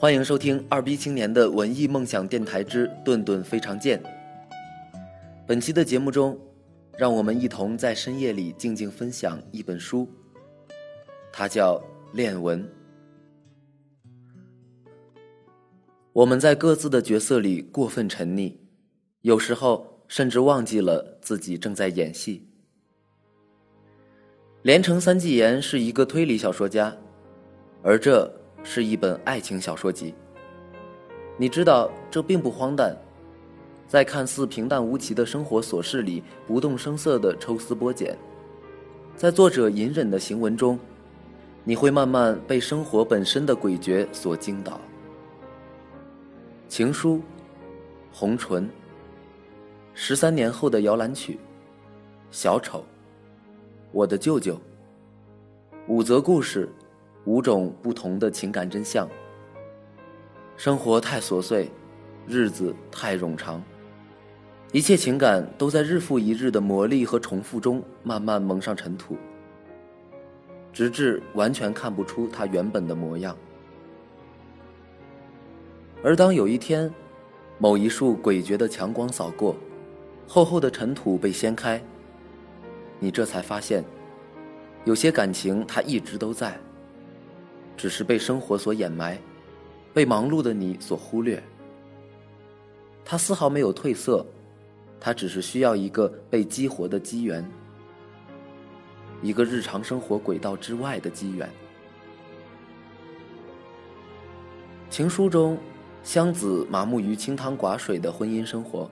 欢迎收听二逼青年的文艺梦想电台之顿顿非常见。本期的节目中，让我们一同在深夜里静静分享一本书，它叫《恋文》。我们在各自的角色里过分沉溺，有时候甚至忘记了自己正在演戏。连城三季言是一个推理小说家，而这。是一本爱情小说集。你知道这并不荒诞，在看似平淡无奇的生活琐事里不动声色的抽丝剥茧，在作者隐忍的行文中，你会慢慢被生活本身的诡谲所惊倒。情书，红唇，十三年后的摇篮曲，小丑，我的舅舅，五则故事。五种不同的情感真相。生活太琐碎，日子太冗长，一切情感都在日复一日的磨砺和重复中慢慢蒙上尘土，直至完全看不出它原本的模样。而当有一天，某一束诡谲的强光扫过，厚厚的尘土被掀开，你这才发现，有些感情它一直都在。只是被生活所掩埋，被忙碌的你所忽略。他丝毫没有褪色，他只是需要一个被激活的机缘，一个日常生活轨道之外的机缘。情书中，香子麻木于清汤寡水的婚姻生活，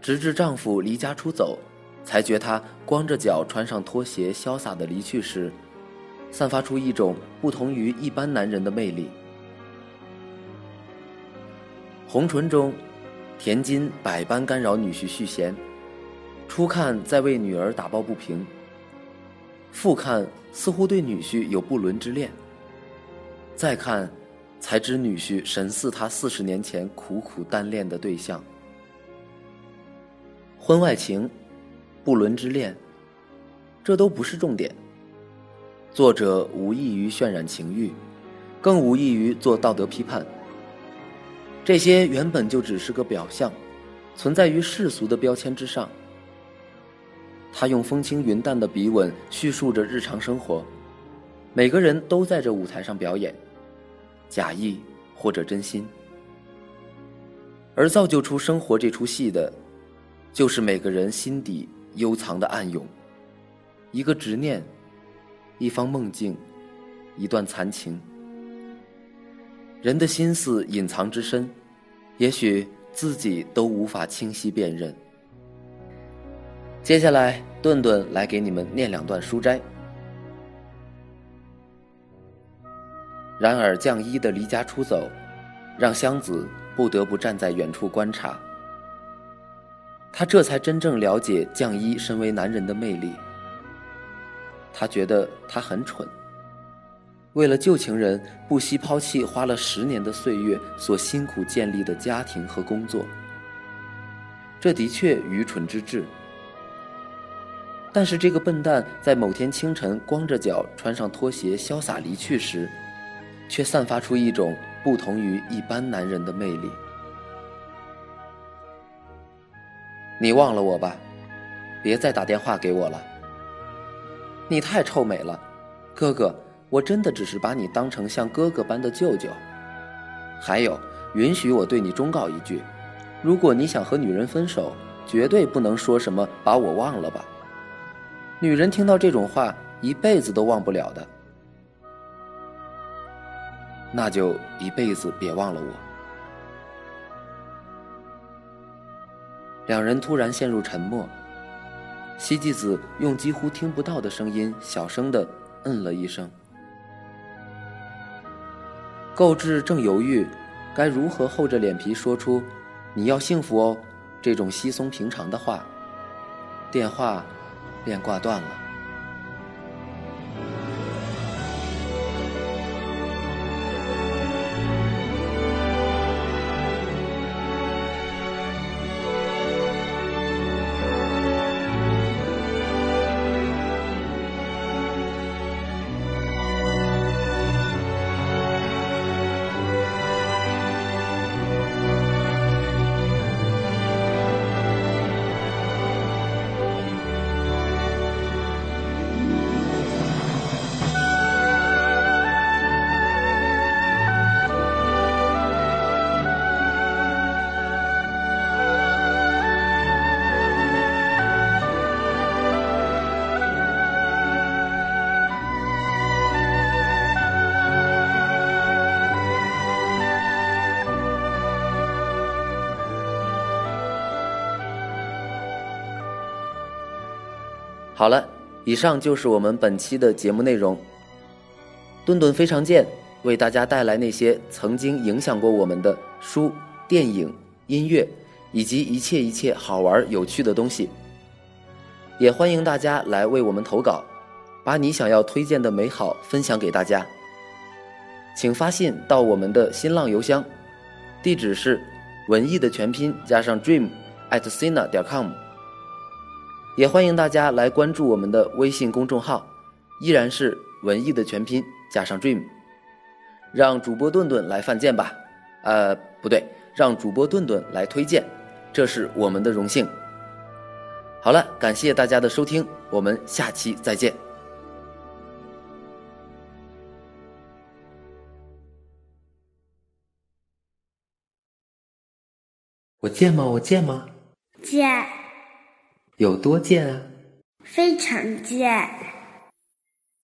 直至丈夫离家出走，才觉她光着脚穿上拖鞋，潇洒的离去时。散发出一种不同于一般男人的魅力。红唇中，田金百般干扰女婿续弦，初看在为女儿打抱不平，复看似乎对女婿有不伦之恋，再看，才知女婿神似他四十年前苦苦单恋的对象。婚外情，不伦之恋，这都不是重点。作者无异于渲染情欲，更无异于做道德批判。这些原本就只是个表象，存在于世俗的标签之上。他用风轻云淡的笔吻叙述着日常生活，每个人都在这舞台上表演，假意或者真心。而造就出生活这出戏的，就是每个人心底幽藏的暗涌，一个执念。一方梦境，一段残情。人的心思隐藏之深，也许自己都无法清晰辨认。接下来，顿顿来给你们念两段书斋。然而，降一的离家出走，让湘子不得不站在远处观察。他这才真正了解降一身为男人的魅力。他觉得他很蠢。为了旧情人，不惜抛弃花了十年的岁月所辛苦建立的家庭和工作，这的确愚蠢之至。但是这个笨蛋在某天清晨光着脚穿上拖鞋潇洒离去时，却散发出一种不同于一般男人的魅力。你忘了我吧，别再打电话给我了。你太臭美了，哥哥，我真的只是把你当成像哥哥般的舅舅。还有，允许我对你忠告一句：如果你想和女人分手，绝对不能说什么“把我忘了吧”。女人听到这种话，一辈子都忘不了的。那就一辈子别忘了我。两人突然陷入沉默。西季子用几乎听不到的声音，小声的嗯了一声。购置正犹豫，该如何厚着脸皮说出“你要幸福哦”这种稀松平常的话，电话便挂断了。好了，以上就是我们本期的节目内容。顿顿非常见，为大家带来那些曾经影响过我们的书、电影、音乐，以及一切一切好玩有趣的东西。也欢迎大家来为我们投稿，把你想要推荐的美好分享给大家。请发信到我们的新浪邮箱，地址是文艺的全拼加上 dream at sina 点 com。也欢迎大家来关注我们的微信公众号，依然是文艺的全拼加上 dream。让主播顿顿来犯贱吧，呃，不对，让主播顿顿来推荐，这是我们的荣幸。好了，感谢大家的收听，我们下期再见。我贱吗？我贱吗？贱，有多贱啊？非常贱。